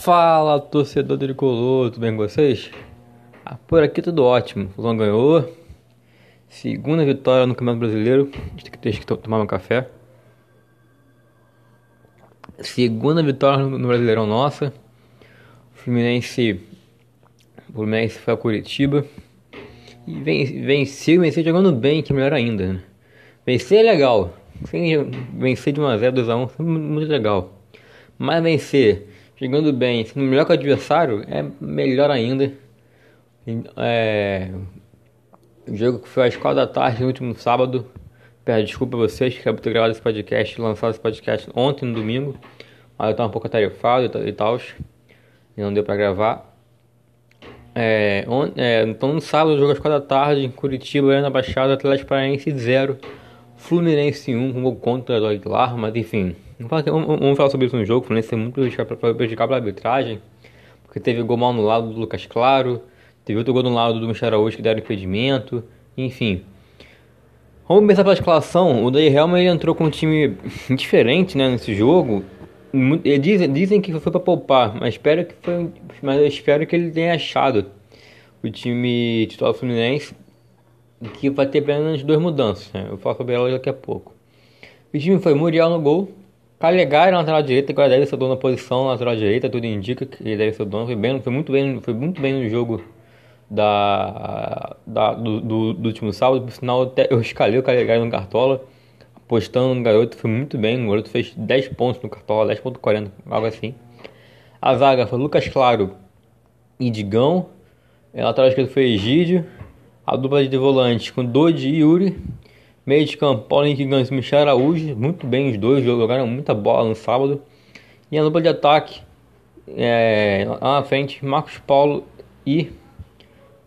Fala torcedor do tricolor, tudo bem com vocês? Ah, por aqui tudo ótimo. O Fusão ganhou. Segunda vitória no Campeonato Brasileiro. Deixa que tomar meu café. Segunda vitória no Brasileirão nossa. Fluminense. Fluminense foi a Curitiba. E venceu, venceu jogando bem, que é melhor ainda. Né? Vencer é legal. Vencer de 1x0, 2x1, é muito legal. Mas vencer jogando bem, sendo melhor que o adversário, é melhor ainda. É, o jogo que foi às 4 da tarde no último sábado. Peço desculpa a vocês que acabei ter gravado esse podcast, lançado esse podcast ontem no domingo. Mas eu estava um pouco atarefado e tal. E não deu para gravar. É, on, é, então no sábado, jogo às 4 da tarde, em Curitiba, na Baixada, Atlético Paranaense 0, Fluminense 1, um gol contra o Aguilar, mas enfim. Vamos falar sobre isso no jogo, o Fluminense é muito prejudicado pela arbitragem, porque teve gol mal no lado do Lucas Claro, teve outro gol no lado do Michel Araújo que deram impedimento, enfim. Vamos começar pela escalação, o Day Helma ele entrou com um time diferente né, nesse jogo, Dizem, dizem que foi para poupar, mas espero que foi, mas espero que ele tenha achado o time titular Fluminense que vai ter apenas duas mudanças. Né? Eu falo sobre ela daqui a pouco. O time foi Muriel no gol, Calegari na lateral direita, que deve ser dono na posição na lateral direita, tudo indica que ele deve ser dono. Foi, bem, foi, muito, bem, foi muito bem no jogo da, da do, do, do, último sábado. Por sinal, eu escalei o Calegari no Cartola apostando no garoto, foi muito bem. O garoto fez 10 pontos no cartola, 10.40, algo assim. A zaga foi Lucas Claro e Digão. A lateral esquerda foi Egídio. A dupla de volante com Dodi e Yuri. Meio de campo, Henrique Gans e Michel Araújo. Muito bem os dois, jogaram muita bola no sábado. E a dupla de ataque, é, lá na frente, Marcos Paulo e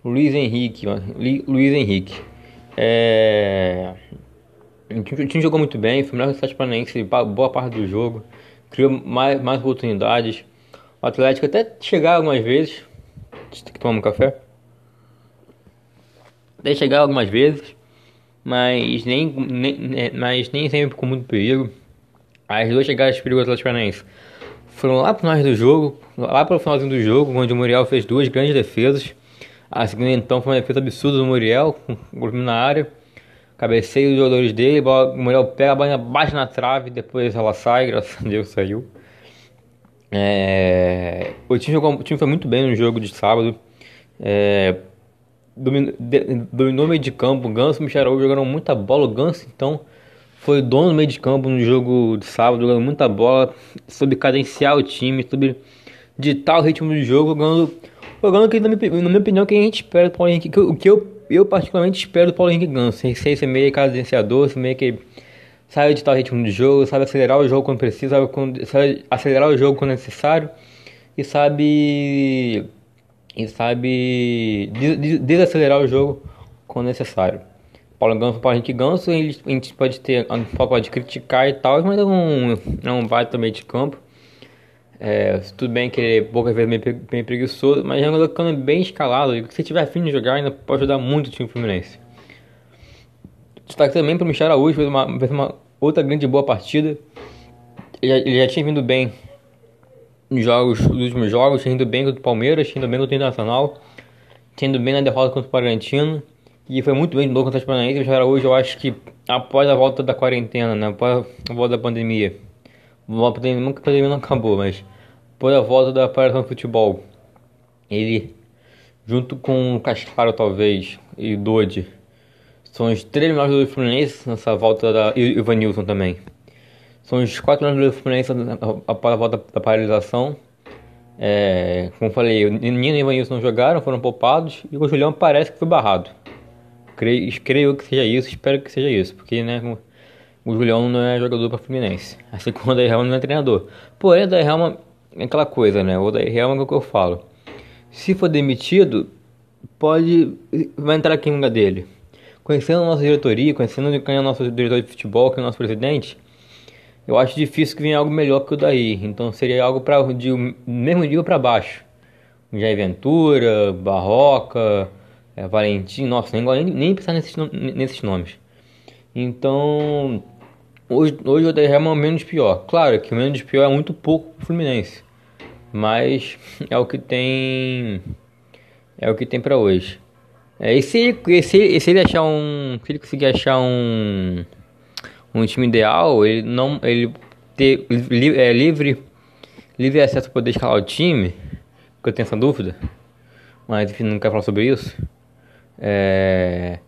Luiz Henrique. Luiz Henrique. É, o time jogou muito bem, foi melhor que o Atlético Paranaense boa parte do jogo, criou mais, mais oportunidades. O Atlético até chegar algumas vezes. Tem que tomar um café. Até chegar algumas vezes, mas nem, nem, é, mas nem sempre com muito perigo. As duas chegadas de perigo do Atlético foram lá pro final do jogo, lá pro finalzinho do jogo, onde o Muriel fez duas grandes defesas. A segunda então foi uma defesa absurda do Muriel, com o na área cabeceio os jogadores dele, o Muriel pega a bola, bate na trave, depois ela sai, graças a Deus saiu. É, o, time jogou, o time foi muito bem no jogo de sábado. É, dominou, o meio de campo, o Ganso e o Michel jogaram muita bola. O Ganso, então, foi dono do meio de campo no jogo de sábado, jogando muita bola, soube cadenciar o time, soube ditar o ritmo do jogo, jogando, jogando que, na minha, opinião, que a gente espera do Paulo Henrique, o que eu eu particularmente espero do Paulo Henrique Ganso. Ser meio cadenciador, meio que sabe editar o ritmo do jogo, sabe acelerar o jogo quando precisa, sabe acelerar o jogo quando necessário e sabe e sabe desacelerar o jogo quando necessário. Paulo Ganso, Paulo Henrique Ganso, a gente pode ter, pode criticar e tal, mas não, não vai também de campo. É, tudo bem que ele é poucas vezes meio preguiçoso, mas já anda ficando bem escalado. E se tiver afim de jogar, ainda pode ajudar muito o time Fluminense. Destaque também para o Michel Araújo, fez uma, fez uma outra grande boa partida. Ele ele já tinha vindo bem nos jogos, últimos jogos, indo bem contra o Palmeiras, indo bem contra o Internacional, indo bem na derrota contra o Bragantino. E foi muito bem de novo contra o Paranaense. O Michel Araújo, eu acho que após a volta da quarentena, né, após a volta da pandemia, a pandemia, nunca a pandemia não acabou, mas por a volta da aparição do futebol. Ele, junto com o Cascaro, talvez, e Dodi, são os três melhores do Fluminense nessa volta da. E o Ivanilson também. São os quatro melhores do Fluminense após a volta da paralisação. É, como falei, o Nino e o Ivanilson não jogaram, foram poupados. E o Julião parece que foi barrado. Creio, creio que seja isso, espero que seja isso. Porque, né, o Julião não é jogador para Fluminense. Assim como o Helma não é treinador. Porém, o Helma é aquela coisa, né? O Odair Helman é o que eu falo. Se for demitido, pode. Vai entrar aqui em lugar dele. Conhecendo a nossa diretoria, conhecendo quem é o nosso diretor de futebol, quem é o nosso presidente, eu acho difícil que venha algo melhor que o daí. Então seria algo para de mesmo nível para baixo. Jair Ventura, Barroca, é, Valentim, nossa, nem, nem, nem pensar nesses, nesses nomes. Então, Hoje, hoje o Odair é o menos pior. Claro que o menos pior é muito pouco pro Fluminense. Mas é o que tem. É o que tem para hoje. É, e se, e se, e se ele achar um. Se ele conseguir achar um. Um time ideal, ele não. Ele ter li, é, livre. Livre acesso para poder escalar o time. Porque eu tenho essa dúvida. Mas enfim, não quero falar sobre isso. É,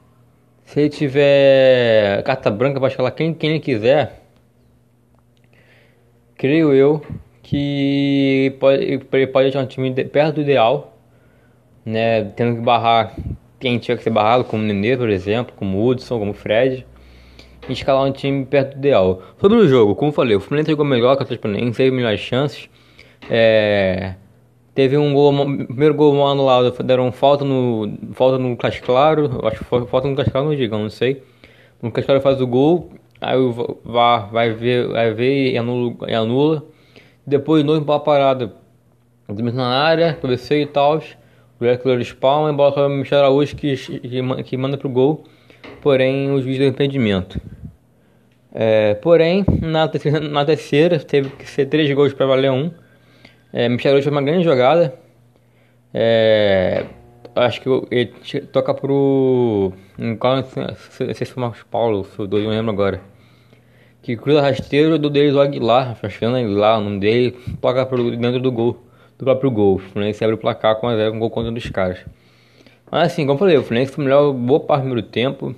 se ele tiver carta branca para escalar quem, quem ele quiser. Creio eu que pode, ele pode achar um time de, perto do ideal. Né, tendo que barrar quem tinha que ser barrado, como o Nenê, por exemplo, como o Hudson, como o Fred, escalar um time perto do ideal. Sobre o jogo, como falei, o Fluminense jogou melhor que o Atlético teve melhores chances. É, teve um gol, primeiro gol mal anulado, deram falta no, falta no Claro, acho que falta no Claro no não sei. O Claro faz o gol, aí o VAR vai ver, vai ver e anula. E anula. Depois, de novo, para a parada, na área, cabeceio e tal. O Eckler spawna, bola para o Michel Araújo que, que, que manda pro gol. Porém, o juiz deu impedimento. É, porém, na terceira, na terceira, teve que ser três gols para valer um. É, Michel fez uma grande jogada. É, acho que ele toca pro. Qual, não sei se foi o Marcos Paulo, se o não lembro agora. Que cruza rasteiro do o Aguilar, achando Aguilar, o nome dele, toca pro dentro do gol do próprio gol. O Fluminense abre o placar com a 0 com gol contra um dos caras. Mas assim, como eu falei, o Fluminense foi melhor boa parte do primeiro tempo.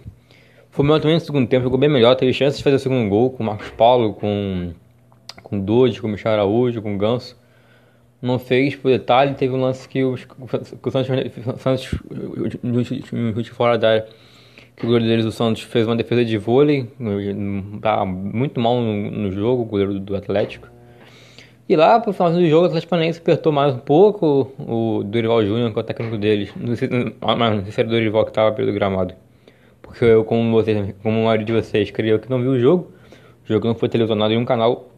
Foi melhor também no segundo tempo, jogou bem melhor, teve chance de fazer o segundo gol com o Marcos Paulo, com com Dodge, com o Michel Araújo, com o Ganso. Não fez, por detalhe, teve um lance que, os, que o Santos, Santos chute fora da área. Que o goleiro deles, o Santos, fez uma defesa de vôlei, tá muito mal no, no jogo, o goleiro do Atlético. E lá, pro final do jogo, o Atlético Paranaense apertou mais um pouco o Dorival Júnior, que é o técnico deles. Não sei, ah, não sei se era o Dorival que estava pelo gramado. Porque eu, como vocês, como a maioria de vocês, creio que não viu o jogo. O jogo não foi televisionado em um canal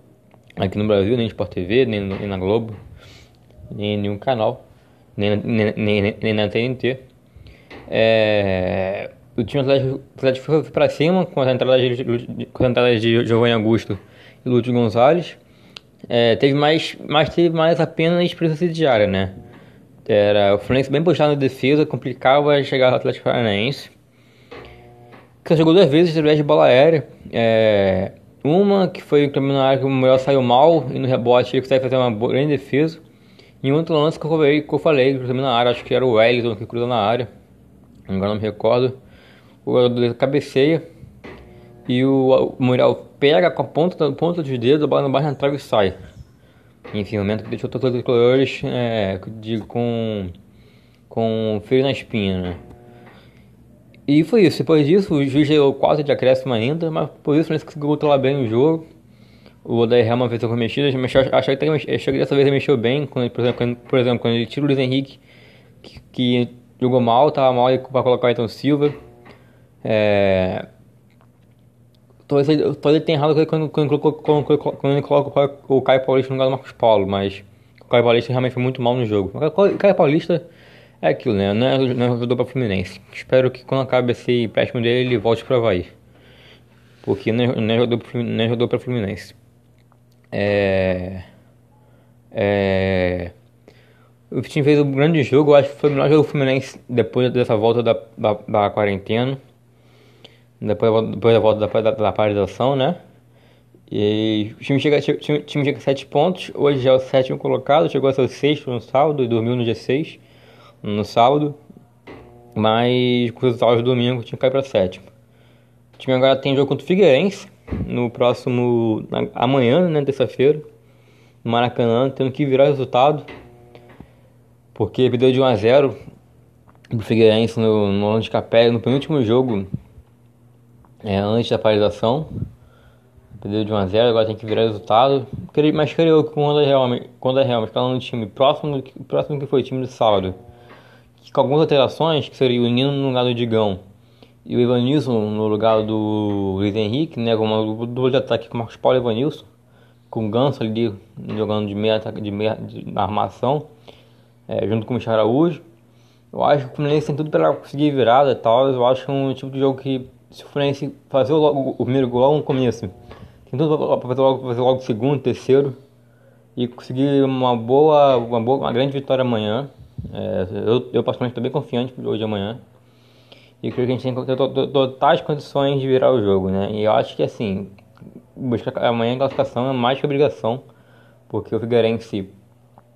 aqui no Brasil, nem Sport TV, nem, nem na Globo, nem em nenhum canal, nem, nem, nem, nem na TNT. É, o time Atlético, foi para cima com as entradas de, com as entradas de Giovanni Augusto e Lúcio Gonzalez. É, teve mais, mas teve mais apenas presença diária, né? Era o Fluminense bem postado na defesa, complicava chegar ao Atlético Paranaense. Que jogou duas vezes através de bola aérea. É, uma que foi na área que o melhor saiu mal e no rebote ele consegue fazer uma grande defesa. E outro lance que eu falei, que eu falei, que na área, acho que era o Wellington que cruzou na área. Agora não me recordo. O jogador cabeceia e o, o Muriel pega com a ponta, ponta dos dedos, a bola não bate na e sai. Enfim, o momento que deixou todos os colores é, com, com frio na espinha, né? E foi isso. Depois disso, o juiz deu quase de acréscimo ainda, mas por isso ele conseguiu controlar bem o jogo. O Odair Helman fez algumas mexidas, mas achei que, que dessa vez ele mexeu bem. Quando, por, exemplo, quando, por exemplo, quando ele tira o Luiz Henrique, que, que jogou mal, tava mal para colocar o Ayrton Silva. É, talvez ele tenha errado quando, quando, quando, quando, ele coloca o Caio Paulista no lugar do Marcos Paulo, mas o Caio Paulista realmente foi muito mal no jogo. O Caio Paulista é aquilo, né? Não é, não é jogador para Fluminense. Espero que quando acabe esse empréstimo dele, ele volte para Havaí. Porque não é, não é jogador, não é para Fluminense. É. É. O time fez um grande jogo, acho que foi o melhor jogo do Fluminense depois dessa volta da, da, da quarentena depois, depois da volta da, da, da paralisação, né? E o time chega, o time, time chega a 7 pontos, hoje já é o sétimo colocado, chegou a ser o sexto no sábado e dormiu no dia 6, no sábado, mas com os resultados do domingo o time cai para sétimo. O time agora tem jogo contra o Figueirense no próximo, na, amanhã, né, terça-feira, no Maracanã, tendo que virar o resultado, porque perdeu de 1 a 0 do Figueirense no, no de Capela, no penúltimo jogo é, antes da paralisação. Perdeu de 1 a 0 agora tem que virar resultado. Mas creio que quando é realmente, quando é realmente falando no time próximo, próximo que foi o time do sábado, com algumas alterações, que seria o Nino no lugar do Digão e o Ivanilson no lugar do Luiz Henrique, né, como o duplo de ataque com Marcos Paulo e Ivanilson, com o Ganso ali jogando de meia, de meia de, na armação, é, junto com o Michel Araújo. Eu acho que o Fluminense tem tudo para conseguir virada e tal. Eu acho um tipo de jogo que se o Fluminense fazer o, o, primeiro gol logo no começo, tem tudo para fazer logo, fazer logo o segundo, terceiro, e conseguir uma boa, uma boa, uma grande vitória amanhã. É, eu, eu particularmente estou bem confiante hoje de amanhã. E creio que a gente tem totais condições de virar o jogo, né? E eu acho que assim, buscar amanhã a classificação é mais que obrigação, porque o Figueirense,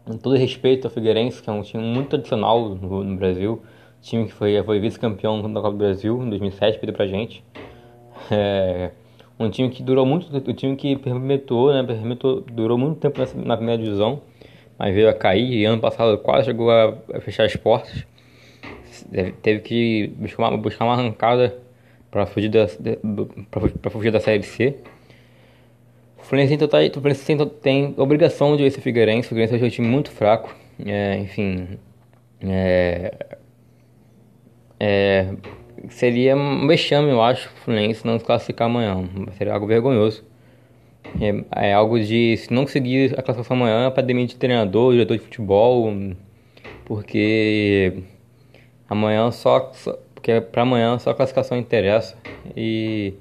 com todo respeito ao Figueirense, que é um time muito tradicional no, no Brasil, time que foi, foi vice-campeão da Copa do Brasil em 2007, pediu pra gente. É, um time que durou muito, um time que permitou, né, permitou, durou muito tempo na primeira divisão, mas veio a cair e ano passado quase chegou a, fechar as portas. Teve que buscar uma, buscar uma arrancada para fugir da, para fugir da Série C. O Fluminense tem, total, o Fluminense tem, obrigação de o Figueirense. O Figueirense é um time muito fraco. É, enfim, é, é, seria um vexame, eu acho, o Fluminense não se classificar amanhã. Seria algo vergonhoso. É, é algo de, se não conseguir a classificação amanhã, para demitir treinador, diretor de futebol, porque amanhã só, só porque para amanhã só a classificação interessa e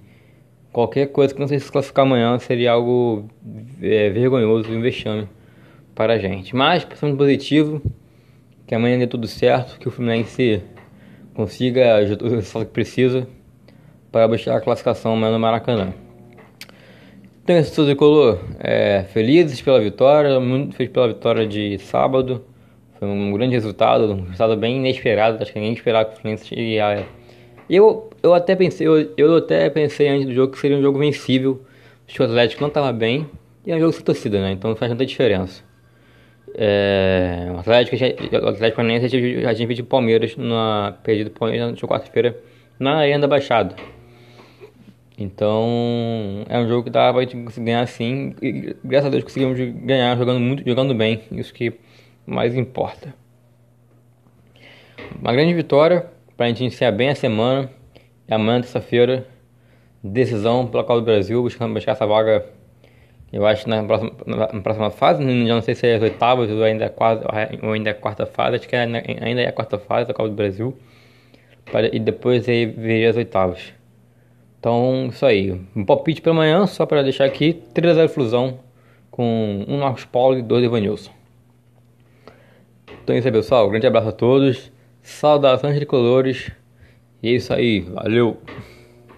qualquer coisa que não se classificar amanhã seria algo é, vergonhoso, um vexame para a gente. Mas, pensando positivo, que amanhã dê tudo certo, que o Fluminense consiga o resultado que precisa para buscar a classificação amanhã no Maracanã. Então, esse tricolor, é, felizes pela vitória, muito feliz pela vitória de sábado. Foi um grande resultado, um resultado bem inesperado. Acho que ninguém esperava que o Fluminense ia. Eu, eu até pensei, eu, eu até pensei antes do jogo que seria um jogo vencível. Acho que o Atlético não estava bem e é um jogo sem torcida, né? Então não faz tanta diferença. É, o Atlético, o Atlético Paranaense já tinha pedido Palmeiras na perdido Palmeiras na quarta-feira na Arena da Baixada. Então é um jogo que dá pra gente ganhar sim. E graças a Deus conseguimos ganhar jogando muito, jogando bem. Isso que mais importa. Uma grande vitória para a gente iniciar bem a semana. E amanhã, terça-feira, decisão pela Copa do Brasil, buscando buscar essa vaga. Eu acho na próxima, na próxima fase, já não sei se é as oitavas ou ainda é quarta, ou ainda é quarta fase, acho que é, ainda é a quarta fase da Copa do Brasil. e depois aí veria as oitavas. Então, isso aí. Um palpite para amanhã, só para deixar aqui: 3x0 Flusão, com um Marcos Paulo e dois Evanilson. Então é isso aí, pessoal. Grande abraço a todos. Saudações tricolores. E é isso aí. Valeu!